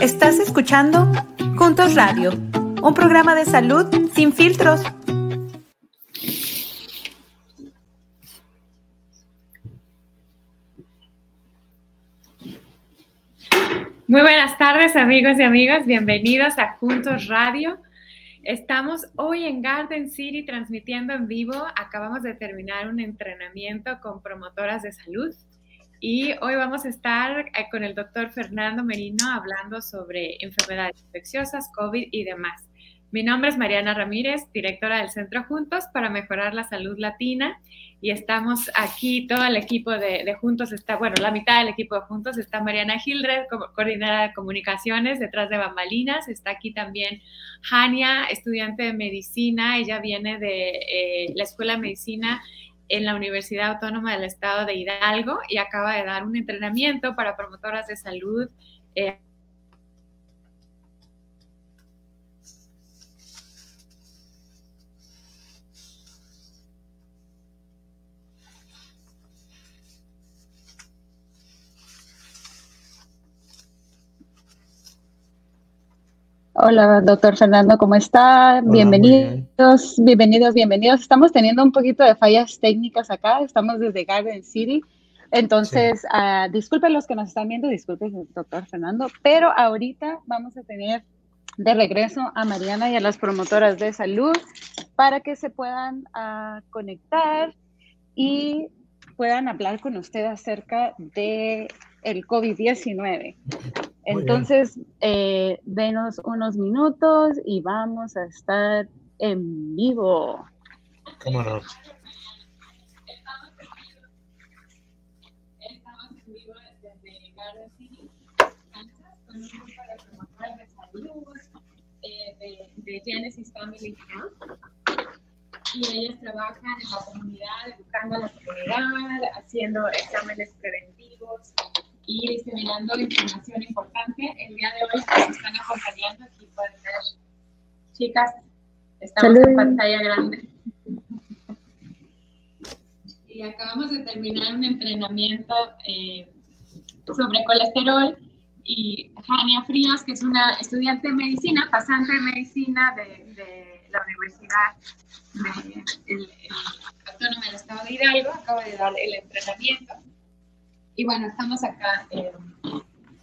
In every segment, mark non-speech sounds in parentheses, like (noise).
Estás escuchando Juntos Radio, un programa de salud sin filtros. Muy buenas tardes amigos y amigas, bienvenidos a Juntos Radio. Estamos hoy en Garden City transmitiendo en vivo. Acabamos de terminar un entrenamiento con promotoras de salud y hoy vamos a estar eh, con el doctor Fernando Merino hablando sobre enfermedades infecciosas, COVID y demás. Mi nombre es Mariana Ramírez, directora del Centro Juntos para Mejorar la Salud Latina y estamos aquí, todo el equipo de, Juntos está, bueno, la mitad del equipo de Juntos está Mariana Hildred, coordinadora de comunicaciones detrás de bambalinas, está aquí también Hania, estudiante de medicina, ella viene de eh, la Escuela de Medicina en la Universidad Autónoma del Estado de Hidalgo y acaba de dar un entrenamiento para promotoras de salud. Eh, Hola, doctor Fernando, ¿cómo está? bienvenidos, bienvenidos, bienvenidos. Estamos teniendo un poquito de fallas técnicas acá, estamos desde Garden City. Entonces, ah, disculpen los que nos están viendo, disculpen, doctor Fernando, pero ahorita vamos a tener de regreso a Mariana y a las promotoras de salud para que se puedan uh, conectar y puedan hablar con usted acerca de el COVID-19. Entonces, eh, denos unos minutos y vamos a estar en vivo. ¿Cómo no? Estamos en vivo desde Garden City, Kansas, con un grupo de promotores de salud eh, de, de Genesis Family Health y ellas trabajan en la comunidad, educando a la comunidad, haciendo exámenes preventivos y diseminando información importante. El día de hoy nos están acompañando, aquí pueden ver, chicas, estamos en pantalla grande. y acabamos de terminar un entrenamiento eh, sobre colesterol y Jania Frías, que es una estudiante de medicina, pasante de medicina de, de la Universidad de, el, Autónoma del Estado de Hidalgo, acaba de dar el entrenamiento. Y bueno, estamos acá en,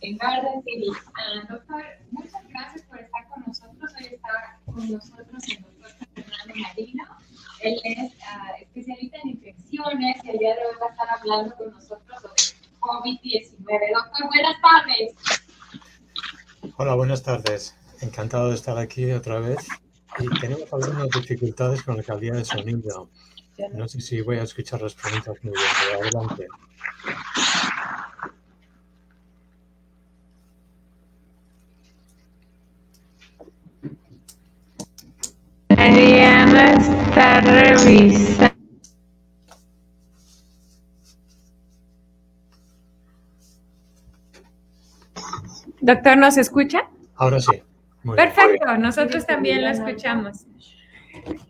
en Garden City. Uh, doctor, muchas gracias por estar con nosotros. Hoy está con nosotros el doctor Fernando Marino. Él es uh, especialista en infecciones y el día de hoy va a estar hablando con nosotros sobre COVID-19. Doctor, buenas tardes. Hola, buenas tardes. Encantado de estar aquí otra vez. Y tenemos algunas dificultades con la calidad de sonido. No sé si voy a escuchar las preguntas muy bien, pero adelante. Mariana está revisando. Doctor, ¿nos escucha? Ahora sí. Perfecto, nosotros también lo escuchamos.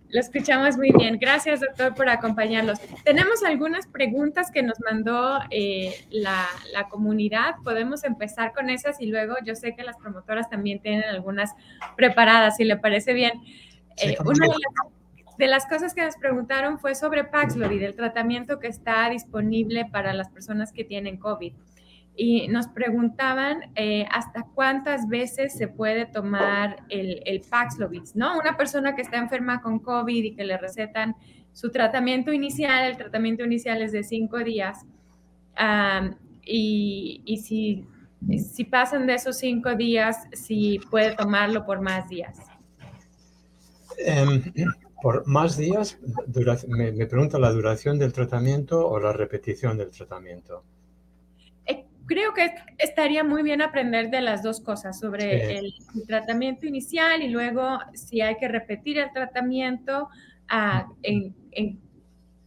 Lo escuchamos muy bien. Gracias, doctor, por acompañarnos. Tenemos algunas preguntas que nos mandó eh, la, la, comunidad. Podemos empezar con esas y luego yo sé que las promotoras también tienen algunas preparadas, si le parece bien. Eh, una de las, de las, cosas que nos preguntaron fue sobre Paxlovid, el tratamiento que está disponible para las personas que tienen COVID y nos preguntaban eh, hasta cuántas veces se puede tomar el, el, Paxlovid, ¿no? Una persona que está enferma con COVID y que le recetan su tratamiento inicial, el tratamiento inicial es de cinco días, y, si, pasan de esos cinco días, si puede tomarlo por más días. Um, por más días, me, me pregunta la duración del tratamiento o la repetición del tratamiento. Creo que estaría muy bien aprender de las dos cosas, sobre el, tratamiento inicial y luego si hay que repetir el tratamiento, uh, en, en,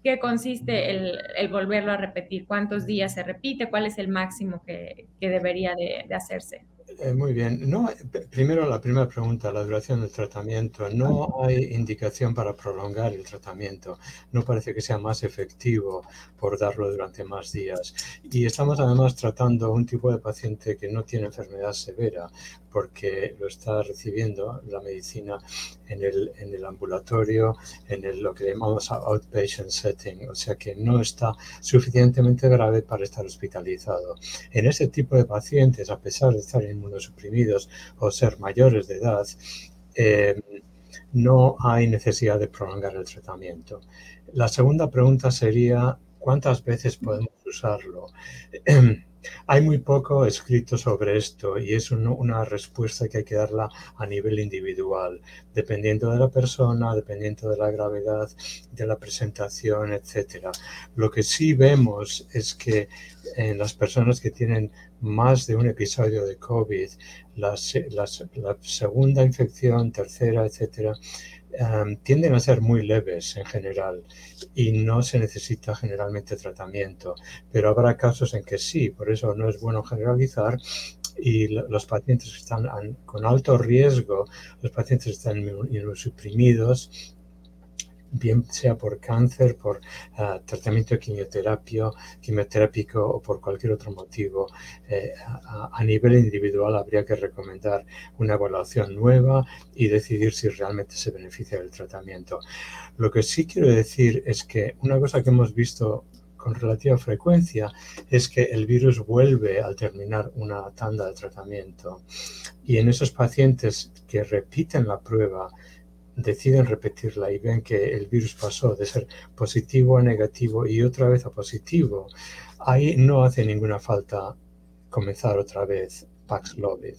qué consiste el, el, volverlo a repetir, cuántos días se repite, cuál es el máximo que, que debería de, de, hacerse. Eh, muy bien. No, primero la primera pregunta, la duración del tratamiento. No hay indicación para prolongar el tratamiento. No parece que sea más efectivo por darlo durante más días. Y estamos además tratando un tipo de paciente que no tiene enfermedad severa porque lo está recibiendo la medicina en el, en el ambulatorio, en el, lo que llamamos outpatient setting, o sea que no está suficientemente grave para estar hospitalizado. En ese tipo de pacientes, a pesar de estar inmunosuprimidos o ser mayores de edad, eh, no hay necesidad de prolongar el tratamiento. La segunda pregunta sería, ¿cuántas veces podemos usarlo? (clears throat) Hay muy poco escrito sobre esto y es una respuesta que hay que darla a nivel individual, dependiendo de la persona, dependiendo de la gravedad de la presentación, etc. Lo que sí vemos es que en las personas que tienen más de un episodio de COVID, la, la segunda infección, tercera, etcétera, Tienden a ser muy leves en general y no se necesita generalmente tratamiento, pero habrá casos en que sí, por eso no es bueno generalizar y los pacientes que están con alto riesgo, los pacientes que están inmunosuprimidos, bien sea por cáncer, por ah, tratamiento de quimioterapia, quimioterápico o por cualquier otro motivo. Eh, a, nivel individual habría que recomendar una evaluación nueva y decidir si realmente se beneficia del tratamiento. Lo que sí quiero decir es que una cosa que hemos visto con relativa frecuencia es que el virus vuelve al terminar una tanda de tratamiento y en esos pacientes que repiten la prueba deciden repetirla y ven que el virus pasó de ser positivo a negativo y otra vez a positivo, ahí no hace ninguna falta comenzar otra vez Paxlovid.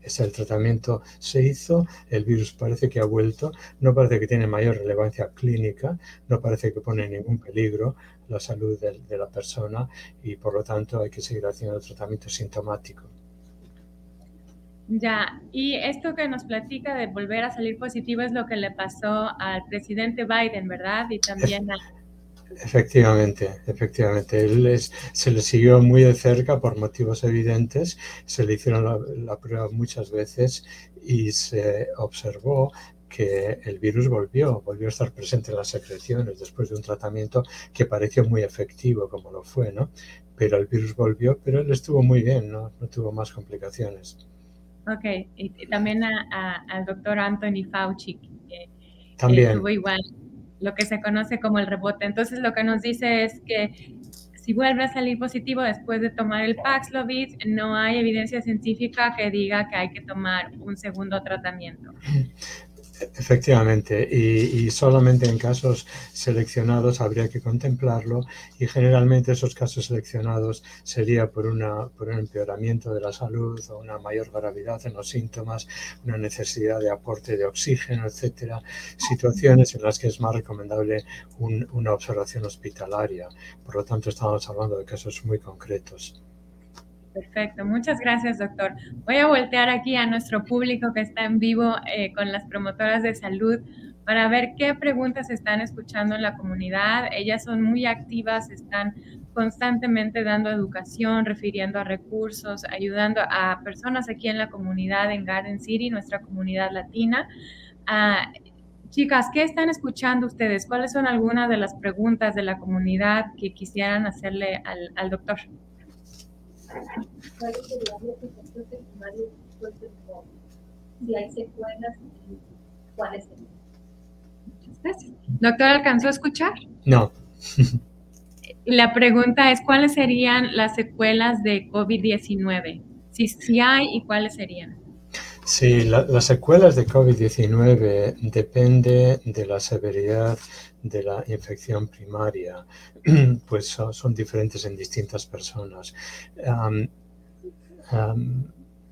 Es el tratamiento se hizo, el virus parece que ha vuelto, no parece que tiene mayor relevancia clínica, no parece que pone ningún peligro la salud de, de la persona y por lo tanto hay que seguir haciendo el tratamiento sintomático. Ya, y esto que nos platica de volver a salir positivo es lo que le pasó al presidente Biden, ¿verdad? Y también a... Efectivamente, efectivamente. Él se le siguió muy de cerca por motivos evidentes, se le hicieron la, prueba muchas veces y se observó que el virus volvió, volvió a estar presente en las secreciones después de un tratamiento que pareció muy efectivo, como lo fue, ¿no? Pero el virus volvió, pero él estuvo muy bien, ¿no? No tuvo más complicaciones. Ok, y también al doctor Anthony Fauci, que también. tuvo igual lo que se conoce como el rebote. Entonces, lo que nos dice es que si vuelve a salir positivo después de tomar el Paxlovid, no hay evidencia científica que diga que hay que tomar un segundo tratamiento. (laughs) Efectivamente, y, solamente en casos seleccionados habría que contemplarlo y generalmente esos casos seleccionados sería por, una, por un empeoramiento de la salud o una mayor gravedad en los síntomas, una necesidad de aporte de oxígeno, etcétera, situaciones en las que es más recomendable una observación hospitalaria. Por lo tanto, estamos hablando de casos muy concretos. Perfecto, muchas gracias, doctor. Voy a voltear aquí a nuestro público que está en vivo eh, con las promotoras de salud para ver qué preguntas están escuchando en la comunidad. Ellas son muy activas, están constantemente dando educación, refiriendo a recursos, ayudando a personas aquí en la comunidad en Garden City, nuestra comunidad latina. Ah, chicas, ¿qué están escuchando ustedes? ¿Cuáles son algunas de las preguntas de la comunidad que quisieran hacerle al, al doctor? Cuáles serían los efectos secundarios después del COVID, si hay secuelas cuáles serían. Muchas gracias. Doctor, ¿alcanzó a escuchar? No. (laughs) La pregunta es, ¿cuáles serían las secuelas de COVID-19? Si, si hay y cuáles serían. Sí, las secuelas de COVID-19 depende de la severidad de la infección primaria, (clears throat) pues son, diferentes en distintas personas.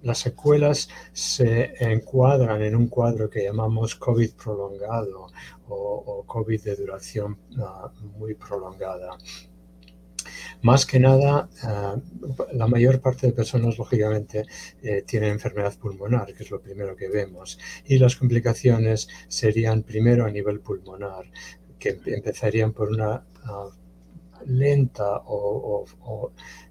las secuelas se encuadran en un cuadro que llamamos COVID prolongado o, COVID de duración ah, muy prolongada. Más que nada, eh, la mayor parte de personas, lógicamente, eh, tienen enfermedad pulmonar, que es lo primero que vemos. Y las complicaciones serían primero a nivel pulmonar, que empezarían por una ah, lenta o,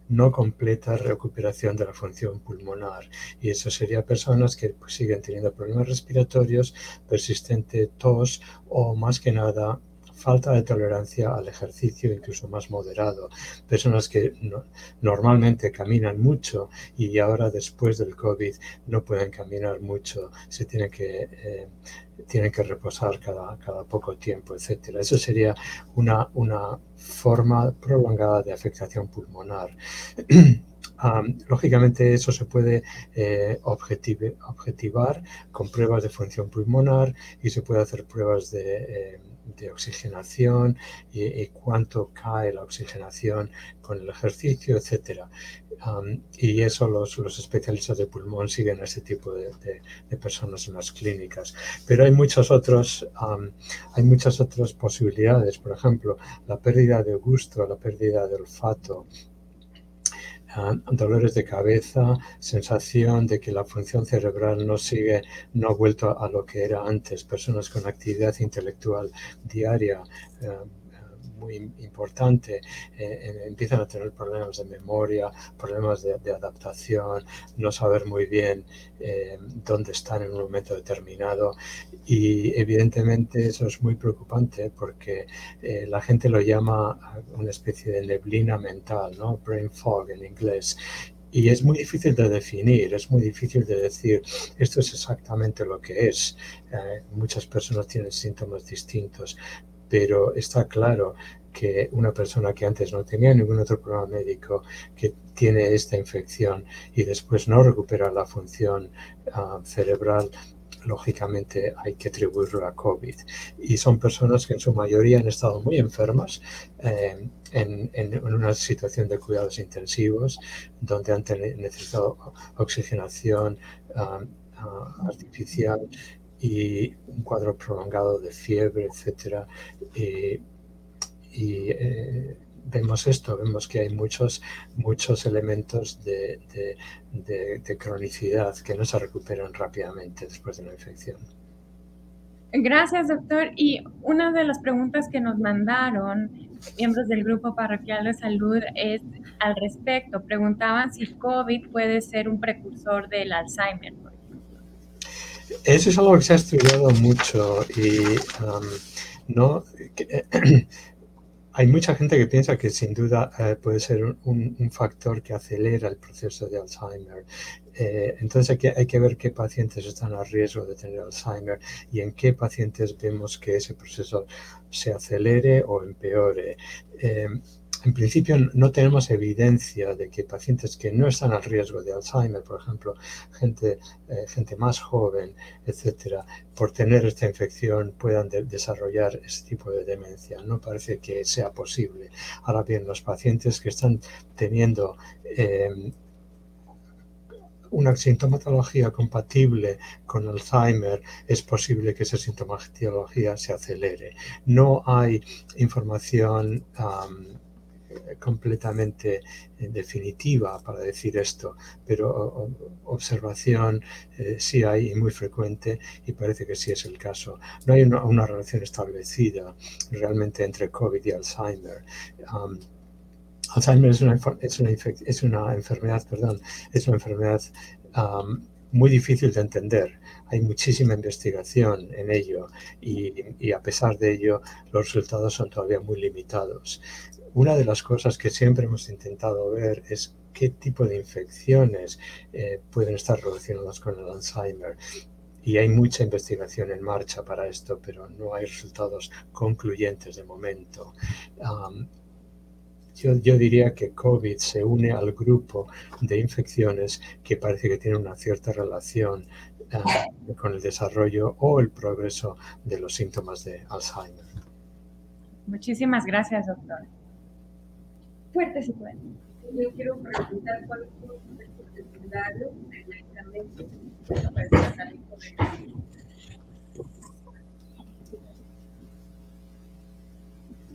no completa recuperación de la función pulmonar. Y eso sería personas que pues, siguen teniendo problemas respiratorios, persistente tos o más que nada falta de tolerancia al ejercicio incluso más moderado. Personas que normalmente caminan mucho y ahora después del COVID no pueden caminar mucho, se tienen que, eh, tienen que reposar cada, cada poco tiempo, etc. Eso sería una, una forma prolongada de afectación pulmonar. (clears throat) lógicamente eso se puede eh, objetivar con pruebas de función pulmonar y se puede hacer pruebas de, eh, de oxigenación y, cuánto cae la oxigenación con el ejercicio, etc. y eso los, los, especialistas de pulmón siguen a ese tipo de, de, personas en las clínicas. Pero hay, muchos otros, hay muchas otras posibilidades, por ejemplo, la pérdida de gusto, la pérdida de olfato, dolores de cabeza, sensación de que la función cerebral no sigue, no ha vuelto a lo que era antes, personas con actividad intelectual diaria, eh, muy importante, eh, empiezan a tener problemas de memoria, problemas de, adaptación, no saber muy bien eh, dónde están en un momento determinado. Y evidentemente eso es muy preocupante porque eh, la gente lo llama una especie de neblina mental, ¿no? brain fog en inglés. Y es muy difícil de definir, es muy difícil de decir esto es exactamente lo que es. muchas personas tienen síntomas distintos, pero está claro que una persona que antes no tenía ningún otro problema médico, que tiene esta infección y después no recupera la función ah, cerebral, lógicamente hay que atribuirlo a COVID. Y son personas que en su mayoría han estado muy enfermas eh, en, una situación de cuidados intensivos, donde han necesitado oxigenación ah, ah, artificial y un cuadro prolongado de fiebre, etcétera. Y, eh, vemos esto, vemos que hay muchos, muchos elementos de, de, cronicidad que no se recuperan rápidamente después de una infección. Gracias, doctor. Y una de las preguntas que nos mandaron miembros del Grupo Parroquial de Salud es al respecto. Preguntaban si COVID puede ser un precursor del Alzheimer. Eso es algo que se ha estudiado mucho y um, no (clears throat) hay mucha gente que piensa que sin duda eh, puede ser un, factor que acelera el proceso de Alzheimer. Eh, entonces hay que, hay que ver qué pacientes están a riesgo de tener Alzheimer y en qué pacientes vemos que ese proceso se acelere o empeore. Eh, en principio no tenemos evidencia de que pacientes que no están al riesgo de Alzheimer, por ejemplo, gente, eh, gente más joven, etcétera, por tener esta infección puedan desarrollar ese tipo de demencia. No parece que sea posible. Ahora bien, los pacientes que están teniendo eh, una sintomatología compatible con Alzheimer, es posible que esa sintomatología se acelere. No hay información completamente eh, definitiva para decir esto, pero observación eh, sí hay y muy frecuente y parece que sí es el caso. No hay una, relación establecida realmente entre COVID y Alzheimer. Alzheimer es una, es una, es una enfermedad, perdón, es una enfermedad muy difícil de entender. Hay muchísima investigación en ello y, y, a pesar de ello los resultados son todavía muy limitados. Una de las cosas que siempre hemos intentado ver es qué tipo de infecciones eh, pueden estar relacionadas con el Alzheimer. Y hay mucha investigación en marcha para esto, pero no hay resultados concluyentes de momento. yo, diría que COVID se une al grupo de infecciones que parece que tiene una cierta relación ah, con el desarrollo o el progreso de los síntomas de Alzheimer. Muchísimas gracias, doctor fuerte. Yo quiero preguntar cuál es el secundario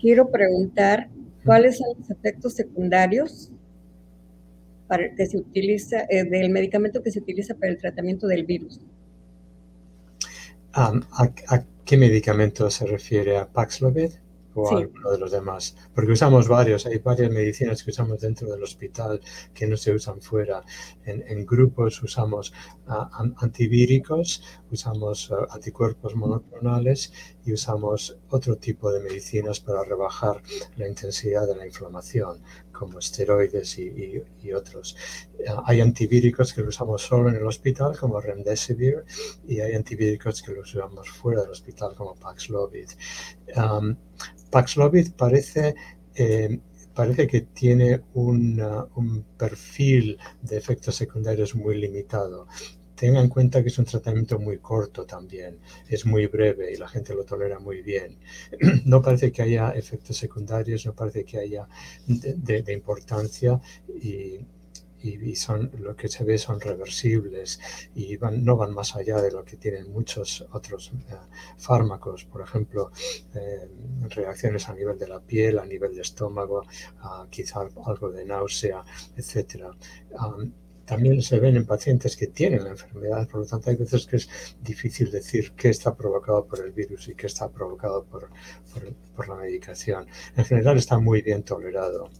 Quiero preguntar cuáles son los efectos secundarios para, que se utiliza, eh, del medicamento que se utiliza para el tratamiento del virus. Um, ¿a, ¿a, qué medicamento se refiere? ¿A Paxlovid? O alguno de los demás. Porque usamos varios, hay varias medicinas que usamos dentro del hospital que no se usan fuera. En, grupos usamos antivíricos, usamos uh, anticuerpos monoclonales y usamos otro tipo de medicinas para rebajar la intensidad de la inflamación, como esteroides y, otros. Uh, hay antivíricos que los usamos solo en el hospital, como Remdesivir, y hay antivíricos que los usamos fuera del hospital, como Paxlovid. Um, Paxlovid parece, eh, parece que tiene un perfil de efectos secundarios muy limitado. Tenga en cuenta que es un tratamiento muy corto también, es muy breve y la gente lo tolera muy bien. (clears throat) No parece que haya efectos secundarios, no parece que haya de importancia y y, son lo que se ve son reversibles y van, no van más allá de lo que tienen muchos otros eh, fármacos, por ejemplo, eh, reacciones a nivel de la piel, a nivel de estómago, quizá algo de náusea, etc. también se ven en pacientes que tienen la enfermedad, por lo tanto hay veces que es difícil decir qué está provocado por el virus y qué está provocado por, por la medicación. En general está muy bien tolerado.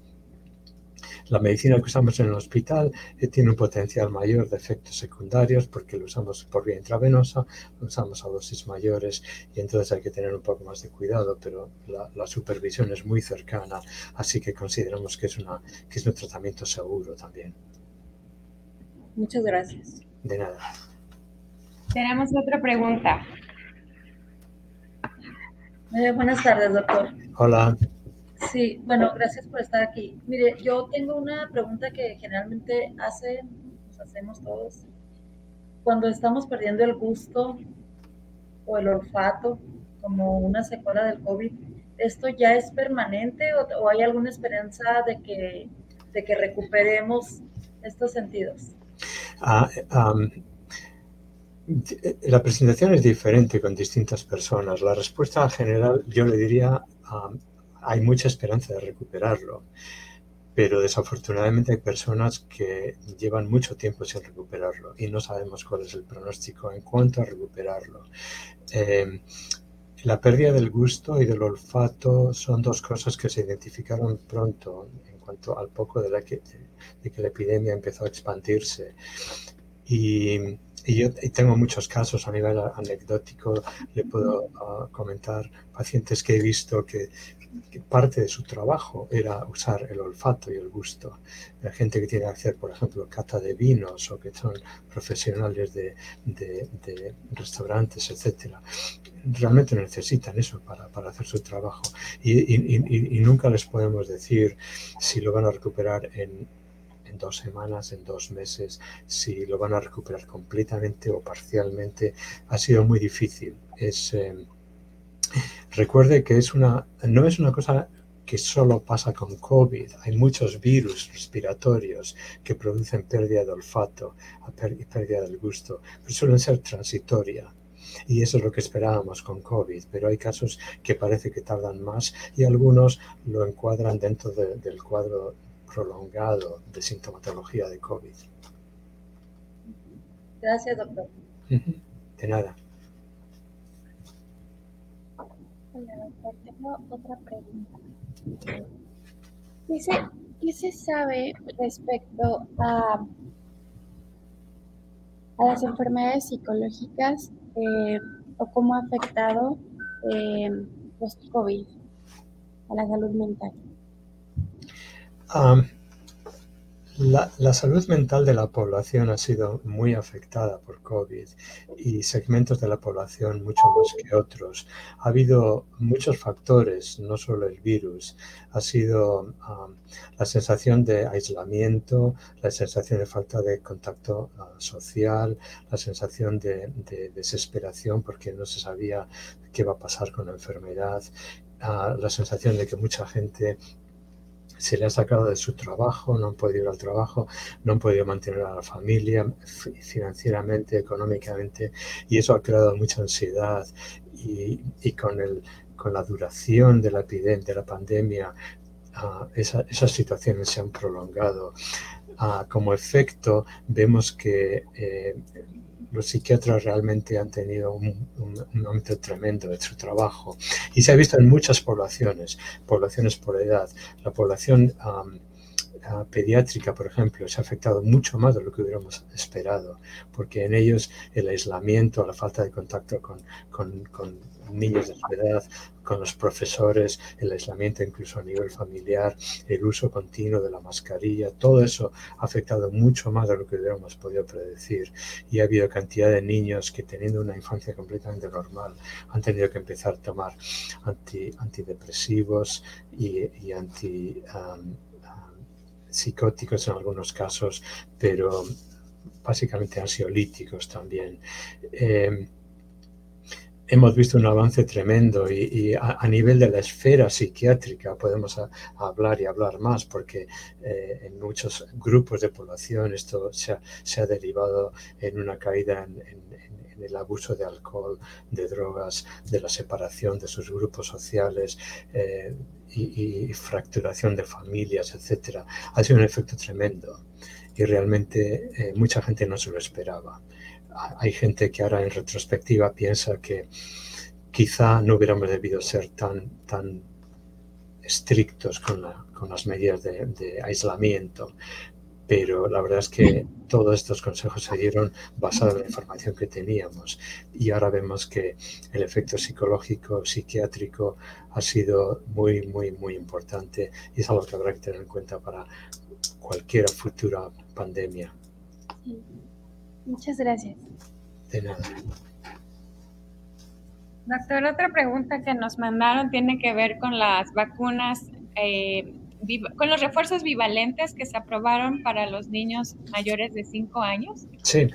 La medicina que usamos en el hospital eh, tiene un potencial mayor de efectos secundarios porque lo usamos por vía intravenosa, lo usamos a dosis mayores y entonces hay que tener un poco más de cuidado, pero la, supervisión es muy cercana, así que consideramos que es, una, que es un tratamiento seguro también. Muchas gracias. De nada. Tenemos otra pregunta. Eh, buenas tardes, doctor. Hola. Sí, bueno, gracias por estar aquí. Mire, yo tengo una pregunta que generalmente hacen, pues hacemos todos, cuando estamos perdiendo el gusto o el olfato como una secuela del COVID, ¿esto ya es permanente o, hay alguna esperanza de que, de que recuperemos estos sentidos? Ah, la presentación es diferente con distintas personas. La respuesta general yo le diría hay mucha esperanza de recuperarlo, pero desafortunadamente hay personas que llevan mucho tiempo sin recuperarlo y no sabemos cuál es el pronóstico en cuanto a recuperarlo. Eh, la pérdida del gusto y del olfato son dos cosas que se identificaron pronto en cuanto al poco de, la que, de que la epidemia empezó a expandirse. Y y yo tengo muchos casos a nivel anecdótico, le puedo ah, comentar pacientes que he visto que, parte de su trabajo era usar el olfato y el gusto. La gente que tiene que hacer, por ejemplo, cata de vinos o que son profesionales de, de, restaurantes, etcétera, realmente necesitan eso para, para hacer su trabajo. Y, y, nunca les podemos decir si lo van a recuperar en en dos semanas, en dos meses, si lo van a recuperar completamente o parcialmente, ha sido muy difícil. Es, eh, recuerde que es una, no es una cosa que solo pasa con COVID. Hay muchos virus respiratorios que producen pérdida de olfato y pérdida del gusto, pero suelen ser transitoria. Y eso es lo que esperábamos con COVID, pero hay casos que parece que tardan más y algunos lo encuadran dentro del cuadro prolongado de sintomatología de COVID. Gracias, doctor. De nada. Hola, Tengo otra pregunta. ¿Qué se, sabe respecto a, a las enfermedades psicológicas eh, o cómo ha afectado eh, post-COVID a la salud mental? La, salud mental de la población ha sido muy afectada por COVID y segmentos de la población mucho más que otros. Ha habido muchos factores, no solo el virus. Ha sido la sensación de aislamiento, la sensación de falta de contacto ah, social, la sensación de, de, desesperación porque no se sabía qué va a pasar con la enfermedad, ah, la sensación de que mucha gente se le ha sacado de su trabajo, no han podido ir al trabajo, no han podido mantener a la familia financieramente, económicamente, y eso ha creado mucha ansiedad y, con, el, con la duración de la epidemia, de la pandemia, ah, esas situaciones se han prolongado. Ah, como efecto, vemos que eh, los psiquiatras realmente han tenido un, aumento tremendo de su trabajo y se ha visto en muchas poblaciones, poblaciones por edad. La población pediátrica, por ejemplo, se ha afectado mucho más de lo que hubiéramos esperado, porque en ellos el aislamiento, la falta de contacto con, con, niños de su edad, con los profesores, el aislamiento incluso a nivel familiar, el uso continuo de la mascarilla, todo eso ha afectado mucho más de lo que hubiéramos podido predecir. Y ha habido cantidad de niños que teniendo una infancia completamente normal han tenido que empezar a tomar anti, antidepresivos y, y anti... psicóticos en algunos casos, pero básicamente ansiolíticos también. Eh, hemos visto un avance tremendo y, a, nivel de la esfera psiquiátrica podemos hablar y hablar más porque eh, en muchos grupos de población esto se ha, derivado en una caída en, el abuso de alcohol, de drogas, de la separación de sus grupos sociales. Eh, y, fracturación de familias, etcétera, ha sido un efecto tremendo y realmente eh, mucha gente no se lo esperaba. Hay gente que ahora en retrospectiva piensa que quizá no hubiéramos debido ser tan, tan estrictos con, las medidas de aislamiento, pero la verdad es que todos estos consejos se dieron basados en la información que teníamos y ahora vemos que el efecto psicológico, psiquiátrico ha sido muy, muy, muy importante y es algo que habrá que tener en cuenta para cualquier futura pandemia. Muchas gracias. De nada. Doctor, otra pregunta que nos mandaron tiene que ver con las vacunas. Eh, con los refuerzos bivalentes que se aprobaron para los niños mayores de 5 años. Sí.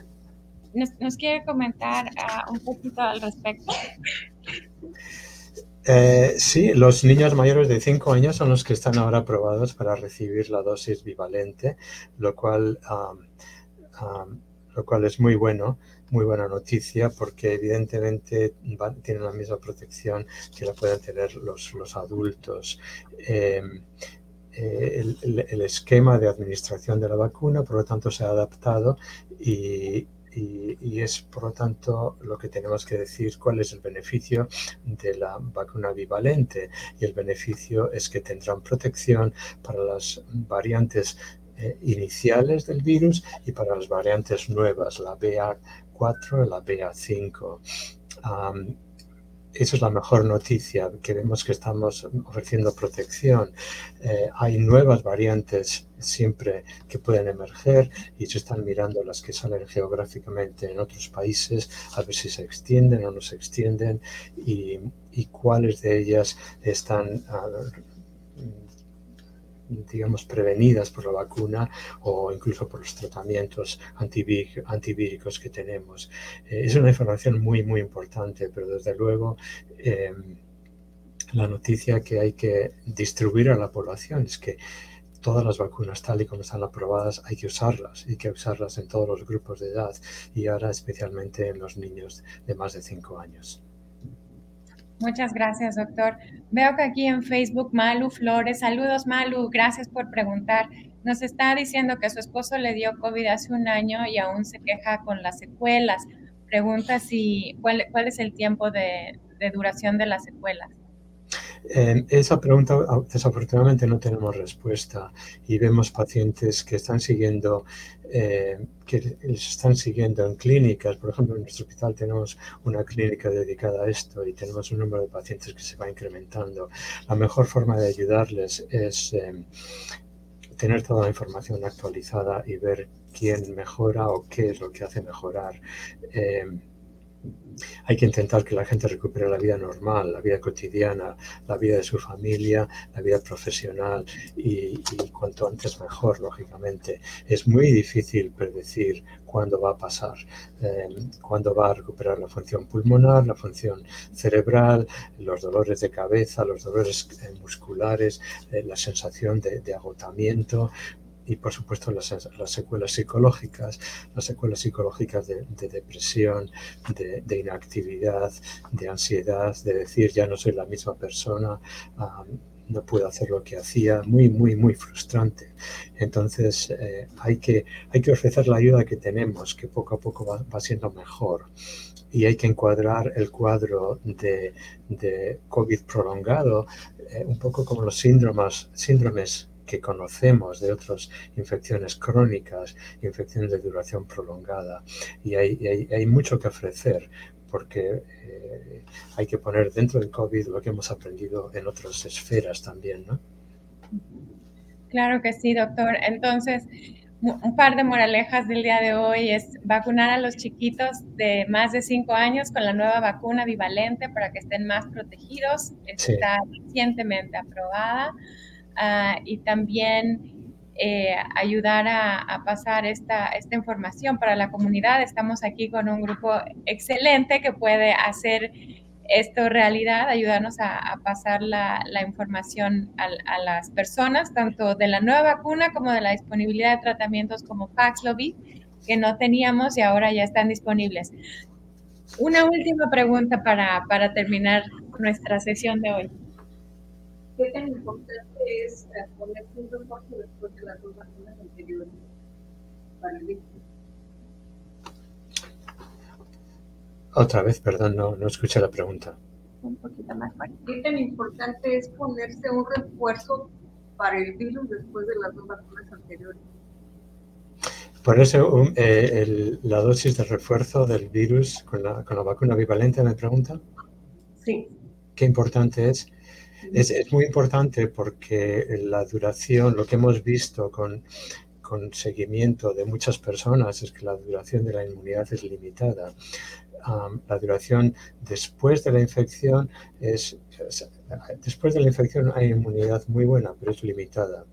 ¿Nos, quiere comentar ah, un poquito al respecto? Eh, sí, los niños mayores de 5 años son los que están ahora aprobados para recibir la dosis bivalente, lo cual, lo cual es muy bueno, muy buena noticia, porque evidentemente tienen la misma protección que la pueden tener los, los adultos. Eh, eh, el, esquema de administración de la vacuna, por lo tanto se ha adaptado y, es por lo tanto lo que tenemos que decir cuál es el beneficio de la vacuna bivalente y el beneficio es que tendrán protección para las variantes eh, iniciales del virus y para las variantes nuevas, la BA4 y la BA5 esa es la mejor noticia, que vemos que estamos ofreciendo protección. Eh, hay nuevas variantes siempre que pueden emerger y se están mirando las que salen geográficamente en otros países a ver si se extienden o no se extienden y, cuáles de ellas están ah, digamos, prevenidas por la vacuna o incluso por los tratamientos antivíricos que tenemos. Eh, es una información muy, muy importante, pero desde luego em, la noticia que hay que distribuir a la población es que todas las vacunas tal y como están aprobadas hay que usarlas, hay que usarlas en todos los grupos de edad y ahora especialmente en los niños de más de 5 años. Muchas gracias, doctor. Veo que aquí en Facebook Malu Flores, saludos Malu, gracias por preguntar. Nos está diciendo que su esposo le dio COVID hace un año y aún se queja con las secuelas. Pregunta si cuál, cuál es el tiempo de, de duración de las secuelas. Eh, esa pregunta desafortunadamente no tenemos respuesta y vemos pacientes que están siguiendo eh, que les están siguiendo en clínicas. Por ejemplo, en nuestro hospital tenemos una clínica dedicada a esto y tenemos un número de pacientes que se va incrementando. La mejor forma de ayudarles es eh, tener toda la información actualizada y ver quién mejora o qué es lo que hace mejorar hay que intentar que la gente recupere la vida normal, la vida cotidiana, la vida de su familia, la vida profesional y, cuanto antes mejor, lógicamente. Es muy difícil predecir cuándo va a pasar, eh, cuándo va a recuperar la función pulmonar, la función cerebral, los dolores de cabeza, los dolores eh, musculares, eh, la sensación de agotamiento y por supuesto las, secuelas psicológicas, las secuelas psicológicas de, depresión, de, inactividad, de ansiedad, de decir ya no soy la misma persona. no puedo hacer lo que hacía, muy, muy, muy frustrante. Entonces eh, hay, que, hay que ofrecer la ayuda que tenemos, que poco a poco va, siendo mejor. Y hay que encuadrar el cuadro de, de COVID prolongado, eh, un poco como los síndromes, síndromes que conocemos de otras infecciones crónicas, infecciones de duración prolongada. Y hay, hay, mucho que ofrecer porque eh, hay que poner dentro del COVID lo que hemos aprendido en otras esferas también, ¿no? Claro que sí, doctor. Entonces, un par de moralejas del día de hoy es vacunar a los chiquitos de más de 5 años con la nueva vacuna bivalente para que estén más protegidos. Está recientemente aprobada. Ah, y también eh, ayudar a, pasar esta, esta información para la comunidad. Estamos aquí con un grupo excelente que puede hacer esto realidad, ayudarnos a, pasar la, la información a, a, las personas, tanto de la nueva vacuna como de la disponibilidad de tratamientos como Paxlovid, que no teníamos y ahora ya están disponibles. Una última pregunta para, para terminar nuestra sesión de hoy. ¿Qué tan importante es poner un refuerzo después de las dos vacunas anteriores para el Otra vez, perdón, no, no escuché la pregunta. Un poquito más ¿Qué tan importante es ponerse un refuerzo para el virus después de las dos vacunas anteriores? Ponerse eh, la dosis de refuerzo del virus con la, con la vacuna bivalente, ¿me pregunta? Sí. ¿Qué importante es? Es, muy importante porque la duración, lo que hemos visto con, con seguimiento de muchas personas es que la duración de la inmunidad es limitada. la duración después de la infección es, después de la infección hay inmunidad muy buena, pero es limitada.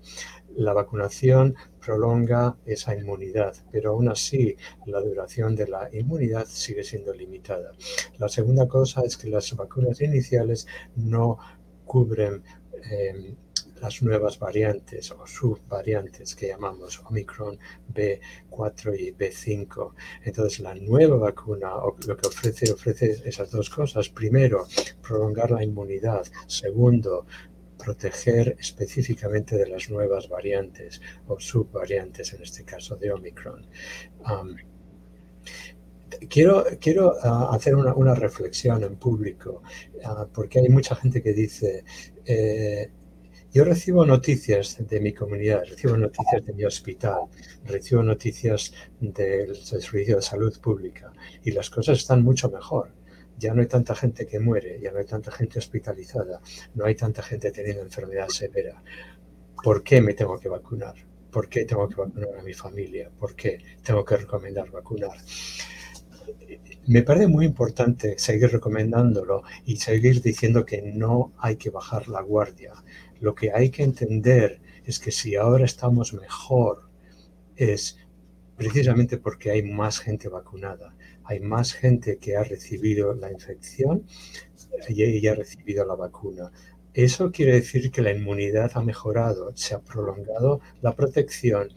La vacunación prolonga esa inmunidad, pero aún así la duración de la inmunidad sigue siendo limitada. La segunda cosa es que las vacunas iniciales no cubren em, las nuevas variantes o subvariantes que llamamos Omicron B4 y B5. Entonces, la nueva vacuna lo que ofrece, ofrece esas dos cosas. Primero, prolongar la inmunidad. Segundo, proteger específicamente de las nuevas variantes o subvariantes, en este caso de Omicron. Quiero, quiero ah, hacer una, reflexión en público, ah, porque hay mucha gente que dice, eh, yo recibo noticias de mi comunidad, recibo noticias de mi hospital, recibo noticias del Servicio de Salud Pública y las cosas están mucho mejor. Ya no hay tanta gente que muere, ya no hay tanta gente hospitalizada, no hay tanta gente teniendo enfermedad severa. ¿Por qué me tengo que vacunar? ¿Por qué tengo que vacunar a mi familia? ¿Por qué tengo que recomendar vacunar? Me parece muy importante seguir recomendándolo y seguir diciendo que no hay que bajar la guardia. Lo que hay que entender es que si ahora estamos mejor es precisamente porque hay más gente vacunada, hay más gente que ha recibido la infección y ha recibido la vacuna. Eso quiere decir que la inmunidad ha mejorado, se ha prolongado la protección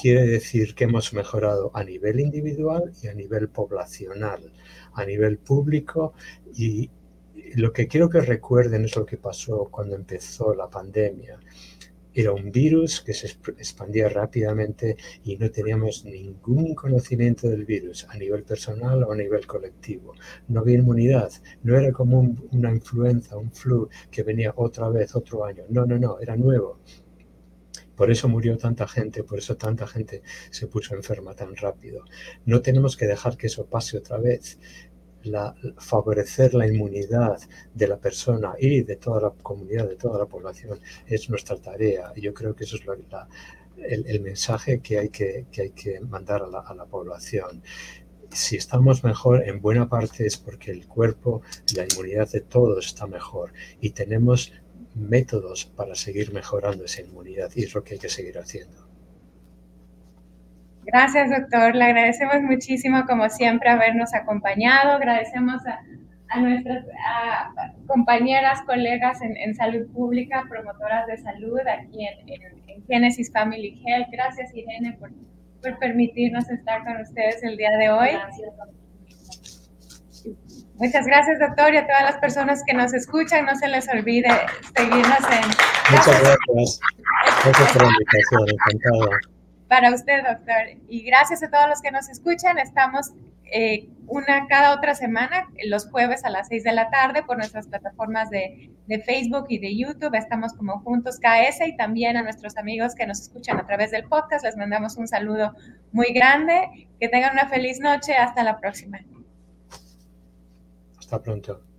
quiere decir que hemos mejorado a nivel individual y a nivel poblacional, a nivel público y lo que quiero que recuerden es lo que pasó cuando empezó la pandemia. Era un virus que se expandía rápidamente y no teníamos ningún conocimiento del virus a nivel personal o a nivel colectivo. No había inmunidad, no era como una influenza, un flu que venía otra vez, otro año. No, no, no, era nuevo por eso murió tanta gente, por eso tanta gente se puso enferma tan rápido. No tenemos que dejar que eso pase otra vez. favorecer la inmunidad de la persona y de toda la comunidad, de toda la población, es nuestra tarea. Yo creo que eso es el, mensaje que hay que, hay que mandar a la, a la población si estamos mejor, en buena parte es porque el cuerpo, la inmunidad de todos está mejor y tenemos métodos para seguir mejorando esa inmunidad y es lo que hay que seguir haciendo. Gracias, doctor. Le agradecemos muchísimo, como siempre, habernos acompañado. Agradecemos a, nuestras compañeras, colegas en, salud pública, promotoras de salud aquí en, Genesis Family Health. Gracias, Irene, por, por permitirnos estar con ustedes el día de hoy. Gracias. Muchas gracias, doctor, y a todas las personas que nos escuchan, no se les olvide seguirnos en... Muchas gracias. Gracias por la invitación, encantado. Para usted, doctor. Y gracias a todos los que nos escuchan. Estamos eh, una cada otra semana, los jueves a las 6 de la tarde, por nuestras plataformas de, de, Facebook y de YouTube. Estamos como Juntos KS y también a nuestros amigos que nos escuchan a través del podcast. Les mandamos un saludo muy grande. Que tengan una feliz noche. Hasta la próxima. Hasta pronto.